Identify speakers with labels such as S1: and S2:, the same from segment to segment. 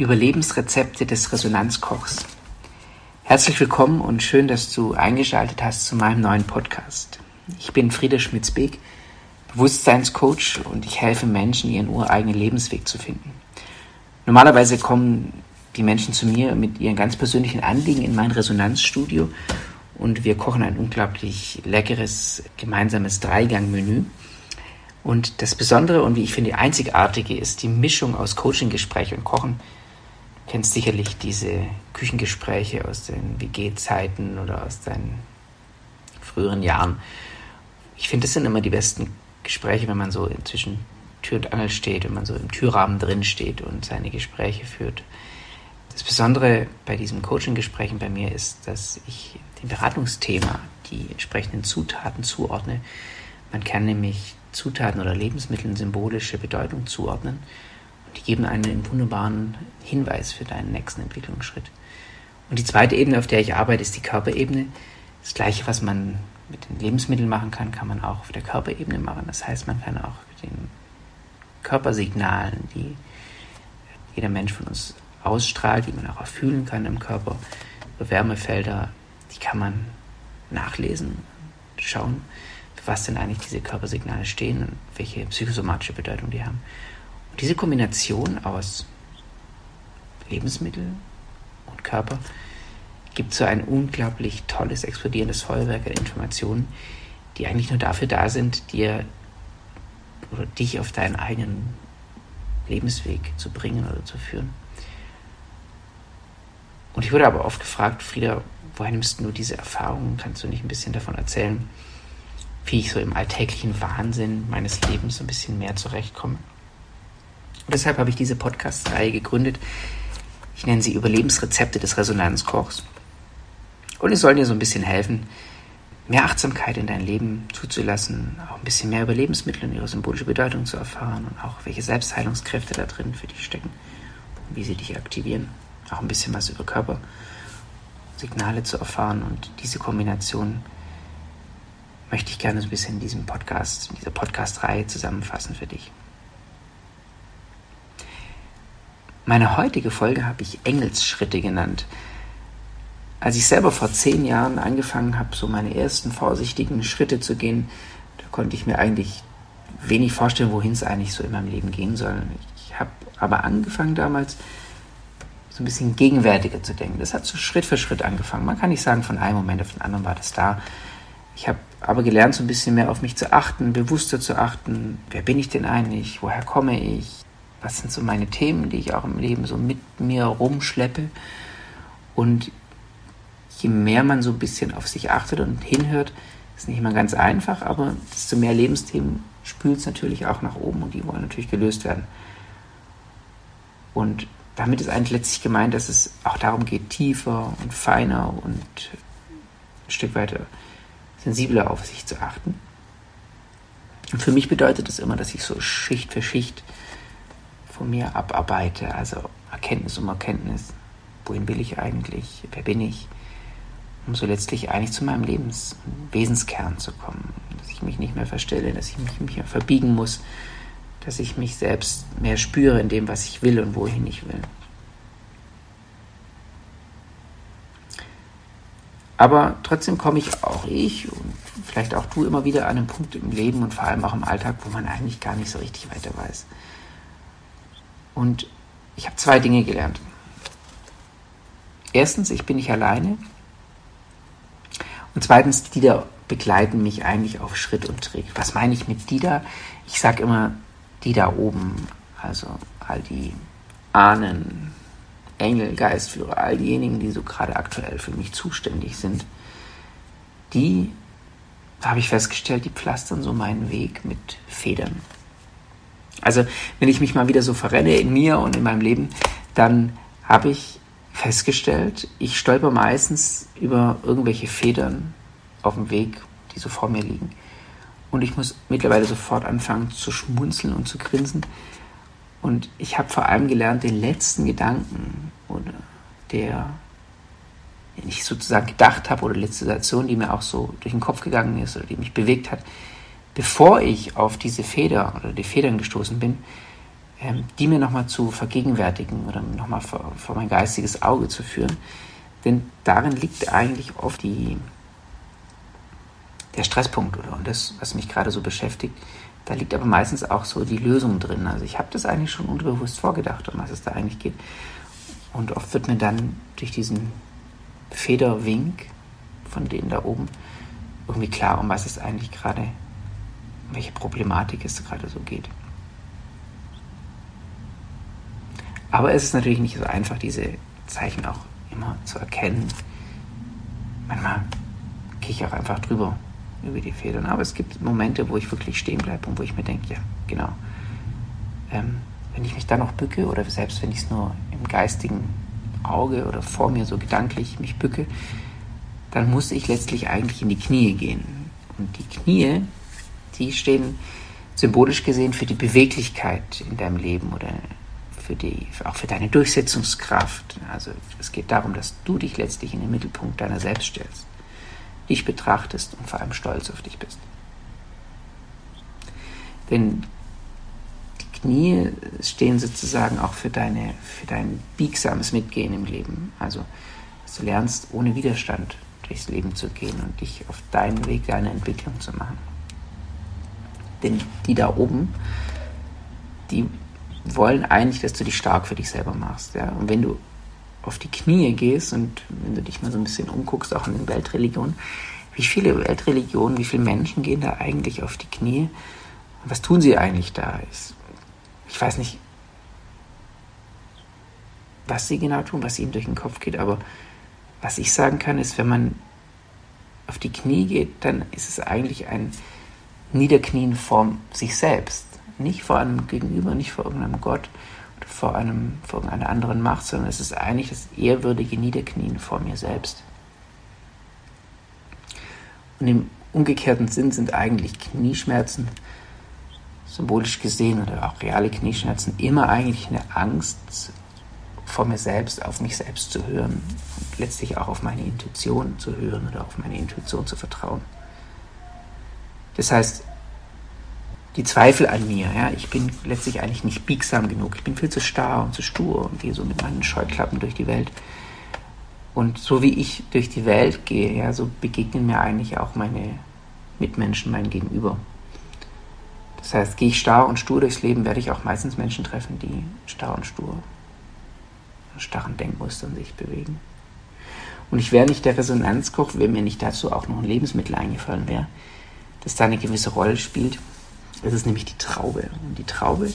S1: Überlebensrezepte des Resonanzkochs. Herzlich willkommen und schön, dass du eingeschaltet hast zu meinem neuen Podcast. Ich bin Frieda Schmitz-Beek, Bewusstseinscoach und ich helfe Menschen, ihren ureigenen Lebensweg zu finden. Normalerweise kommen die Menschen zu mir mit ihren ganz persönlichen Anliegen in mein Resonanzstudio und wir kochen ein unglaublich leckeres gemeinsames Dreigang-Menü. Und das Besondere und wie ich finde einzigartige ist die Mischung aus Coaching-Gespräch und Kochen kennst sicherlich diese Küchengespräche aus den WG-Zeiten oder aus deinen früheren Jahren. Ich finde, das sind immer die besten Gespräche, wenn man so zwischen Tür und Angel steht, wenn man so im Türrahmen drin steht und seine Gespräche führt. Das Besondere bei diesen Coaching-Gesprächen bei mir ist, dass ich dem Beratungsthema die entsprechenden Zutaten zuordne. Man kann nämlich Zutaten oder Lebensmitteln symbolische Bedeutung zuordnen die geben einen wunderbaren Hinweis für deinen nächsten Entwicklungsschritt. Und die zweite Ebene, auf der ich arbeite, ist die Körperebene. Das gleiche, was man mit den Lebensmitteln machen kann, kann man auch auf der Körperebene machen. Das heißt, man kann auch mit den Körpersignalen, die jeder Mensch von uns ausstrahlt, die man auch fühlen kann im Körper, Wärmefelder, die kann man nachlesen, schauen, für was denn eigentlich diese Körpersignale stehen und welche psychosomatische Bedeutung die haben. Diese Kombination aus Lebensmittel und Körper gibt so ein unglaublich tolles, explodierendes Feuerwerk an Informationen, die eigentlich nur dafür da sind, dir oder dich auf deinen eigenen Lebensweg zu bringen oder zu führen. Und ich wurde aber oft gefragt, Frieda, woher nimmst du diese Erfahrungen? Kannst du nicht ein bisschen davon erzählen, wie ich so im alltäglichen Wahnsinn meines Lebens ein bisschen mehr zurechtkomme? Deshalb habe ich diese Podcast-Reihe gegründet. Ich nenne sie Überlebensrezepte des Resonanzkochs. Und es soll dir so ein bisschen helfen, mehr Achtsamkeit in dein Leben zuzulassen, auch ein bisschen mehr über Lebensmittel und ihre symbolische Bedeutung zu erfahren und auch welche Selbstheilungskräfte da drin für dich stecken und wie sie dich aktivieren. Auch ein bisschen was über Körpersignale zu erfahren und diese Kombination möchte ich gerne so ein bisschen in diesem Podcast, in dieser Podcast-Reihe zusammenfassen für dich. Meine heutige Folge habe ich Engelsschritte genannt. Als ich selber vor zehn Jahren angefangen habe, so meine ersten vorsichtigen Schritte zu gehen, da konnte ich mir eigentlich wenig vorstellen, wohin es eigentlich so in meinem Leben gehen soll. Ich habe aber angefangen damals, so ein bisschen gegenwärtiger zu denken. Das hat so Schritt für Schritt angefangen. Man kann nicht sagen, von einem Moment auf den anderen war das da. Ich habe aber gelernt, so ein bisschen mehr auf mich zu achten, bewusster zu achten. Wer bin ich denn eigentlich? Woher komme ich? Was sind so meine Themen, die ich auch im Leben so mit mir rumschleppe. Und je mehr man so ein bisschen auf sich achtet und hinhört, ist nicht immer ganz einfach, aber desto mehr Lebensthemen spült es natürlich auch nach oben und die wollen natürlich gelöst werden. Und damit ist eigentlich letztlich gemeint, dass es auch darum geht, tiefer und feiner und ein Stück weiter sensibler auf sich zu achten. Und für mich bedeutet das immer, dass ich so Schicht für Schicht von mir abarbeite, also Erkenntnis um Erkenntnis. Wohin will ich eigentlich? Wer bin ich? Um so letztlich eigentlich zu meinem Lebens Wesenskern zu kommen. Dass ich mich nicht mehr verstelle, dass ich mich mehr verbiegen muss, dass ich mich selbst mehr spüre in dem, was ich will und wohin ich will. Aber trotzdem komme ich auch ich und vielleicht auch du immer wieder an einen Punkt im Leben und vor allem auch im Alltag, wo man eigentlich gar nicht so richtig weiter weiß. Und ich habe zwei Dinge gelernt. Erstens, ich bin nicht alleine. Und zweitens, die da begleiten mich eigentlich auf Schritt und Tritt. Was meine ich mit die da? Ich sage immer, die da oben, also all die Ahnen, Engel, Geistführer, all diejenigen, die so gerade aktuell für mich zuständig sind, die, habe ich festgestellt, die pflastern so meinen Weg mit Federn. Also wenn ich mich mal wieder so verrenne in mir und in meinem Leben, dann habe ich festgestellt, ich stolper meistens über irgendwelche Federn auf dem Weg, die so vor mir liegen. Und ich muss mittlerweile sofort anfangen zu schmunzeln und zu grinsen. Und ich habe vor allem gelernt, den letzten Gedanken oder der, den ich sozusagen gedacht habe oder die letzte Situation, die mir auch so durch den Kopf gegangen ist oder die mich bewegt hat, bevor ich auf diese Feder oder die Federn gestoßen bin, ähm, die mir nochmal zu vergegenwärtigen oder nochmal vor, vor mein geistiges Auge zu führen. Denn darin liegt eigentlich oft die, der Stresspunkt oder und das, was mich gerade so beschäftigt. Da liegt aber meistens auch so die Lösung drin. Also ich habe das eigentlich schon unterbewusst vorgedacht, um was es da eigentlich geht. Und oft wird mir dann durch diesen Federwink von denen da oben irgendwie klar, um was es eigentlich gerade, welche Problematik es gerade so geht. Aber es ist natürlich nicht so einfach, diese Zeichen auch immer zu erkennen. Manchmal gehe ich auch einfach drüber über die Federn. Aber es gibt Momente, wo ich wirklich stehen bleibe und wo ich mir denke, ja, genau. Ähm, wenn ich mich dann noch bücke oder selbst wenn ich es nur im geistigen Auge oder vor mir so gedanklich mich bücke, dann muss ich letztlich eigentlich in die Knie gehen. Und die Knie, die stehen symbolisch gesehen für die Beweglichkeit in deinem Leben oder für die, auch für deine Durchsetzungskraft. Also es geht darum, dass du dich letztlich in den Mittelpunkt deiner selbst stellst, dich betrachtest und vor allem stolz auf dich bist. Denn die Knie stehen sozusagen auch für, deine, für dein biegsames Mitgehen im Leben. Also dass du lernst, ohne Widerstand durchs Leben zu gehen und dich auf deinen Weg, deine Entwicklung zu machen. Denn die da oben, die wollen eigentlich, dass du dich stark für dich selber machst. Ja? Und wenn du auf die Knie gehst und wenn du dich mal so ein bisschen umguckst, auch in den Weltreligionen, wie viele Weltreligionen, wie viele Menschen gehen da eigentlich auf die Knie? Und was tun sie eigentlich da? Ich weiß nicht, was sie genau tun, was ihnen durch den Kopf geht, aber was ich sagen kann, ist, wenn man auf die Knie geht, dann ist es eigentlich ein Niederknien vor sich selbst. Nicht vor einem Gegenüber, nicht vor irgendeinem Gott oder vor, einem, vor irgendeiner anderen Macht, sondern es ist eigentlich das ehrwürdige Niederknien vor mir selbst. Und im umgekehrten Sinn sind eigentlich Knieschmerzen, symbolisch gesehen oder auch reale Knieschmerzen, immer eigentlich eine Angst vor mir selbst, auf mich selbst zu hören und letztlich auch auf meine Intuition zu hören oder auf meine Intuition zu vertrauen. Das heißt, die Zweifel an mir, ja, ich bin letztlich eigentlich nicht biegsam genug, ich bin viel zu starr und zu stur und gehe so mit meinen Scheuklappen durch die Welt. Und so wie ich durch die Welt gehe, ja, so begegnen mir eigentlich auch meine Mitmenschen, mein Gegenüber. Das heißt, gehe ich starr und stur durchs Leben, werde ich auch meistens Menschen treffen, die starr und stur starren Denkmustern sich bewegen. Und ich wäre nicht der Resonanzkoch, wenn mir nicht dazu auch noch ein Lebensmittel eingefallen wäre, das da eine gewisse Rolle spielt. Das ist nämlich die Traube. Und die Traube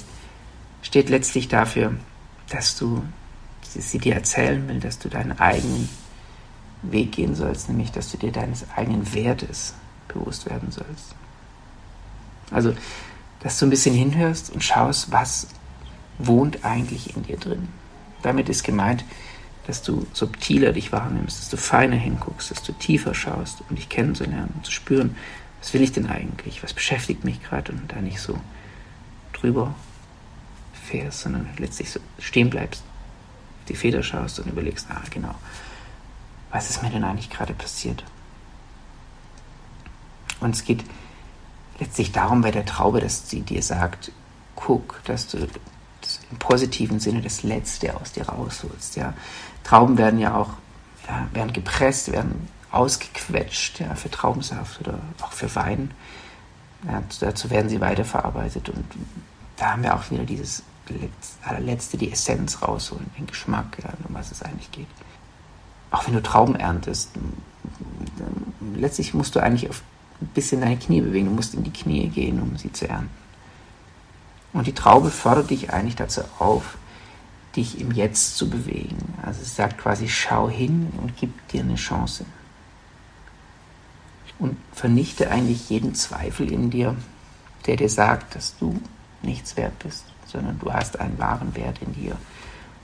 S1: steht letztlich dafür, dass du sie dir erzählen will, dass du deinen eigenen Weg gehen sollst, nämlich dass du dir deines eigenen Wertes bewusst werden sollst. Also, dass du ein bisschen hinhörst und schaust, was wohnt eigentlich in dir drin. Damit ist gemeint, dass du subtiler dich wahrnimmst, dass du feiner hinguckst, dass du tiefer schaust, um dich kennenzulernen, um zu spüren, was will ich denn eigentlich, was beschäftigt mich gerade und da nicht so drüber fährst, sondern letztlich so stehen bleibst, die Feder schaust und überlegst, ah genau, was ist mir denn eigentlich gerade passiert? Und es geht letztlich darum bei der Traube, dass sie dir sagt, guck, dass du im positiven Sinne das Letzte aus dir rausholst. Ja. Trauben werden ja auch ja, werden gepresst, werden ausgequetscht ja, für Traubensaft oder auch für Wein. Ja, dazu werden sie weiterverarbeitet und da haben wir auch wieder dieses allerletzte, die Essenz rausholen, den Geschmack, ja, um was es eigentlich geht. Auch wenn du Trauben erntest, letztlich musst du eigentlich auf ein bisschen deine Knie bewegen, du musst in die Knie gehen, um sie zu ernten. Und die Traube fordert dich eigentlich dazu auf, dich im Jetzt zu bewegen. Also es sagt quasi, schau hin und gib dir eine Chance. Und vernichte eigentlich jeden Zweifel in dir, der dir sagt, dass du nichts wert bist, sondern du hast einen wahren Wert in dir.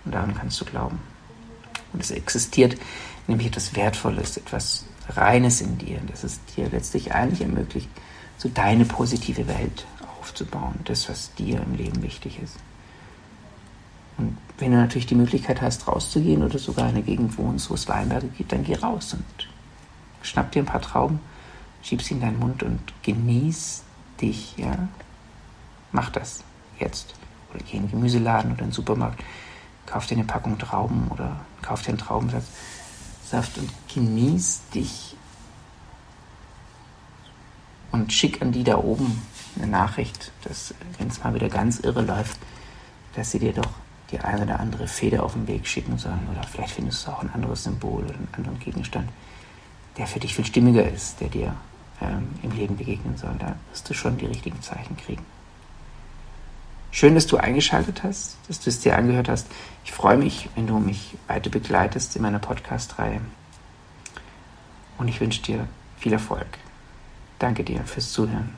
S1: Und daran kannst du glauben. Und es existiert nämlich etwas Wertvolles, etwas Reines in dir, das es dir letztlich eigentlich ermöglicht, so deine positive Welt aufzubauen, das, was dir im Leben wichtig ist. Und wenn du natürlich die Möglichkeit hast, rauszugehen oder sogar in einer Gegend wohnst, wo es Weinberge gibt, dann geh raus und schnapp dir ein paar Trauben, schieb sie in deinen Mund und genieß dich, ja. Mach das jetzt. oder geh in den Gemüseladen oder in den Supermarkt, kauf dir eine Packung Trauben oder kauf dir einen Traubensaft Saft und genieß dich und schick an die da oben eine Nachricht, dass, wenn es mal wieder ganz irre läuft, dass sie dir doch die eine oder andere Feder auf den Weg schicken sollen. Oder vielleicht findest du auch ein anderes Symbol oder einen anderen Gegenstand, der für dich viel stimmiger ist, der dir ähm, im Leben begegnen soll. Da wirst du schon die richtigen Zeichen kriegen. Schön, dass du eingeschaltet hast, dass du es dir angehört hast. Ich freue mich, wenn du mich weiter begleitest in meiner Podcast-Reihe. Und ich wünsche dir viel Erfolg. Danke dir fürs Zuhören.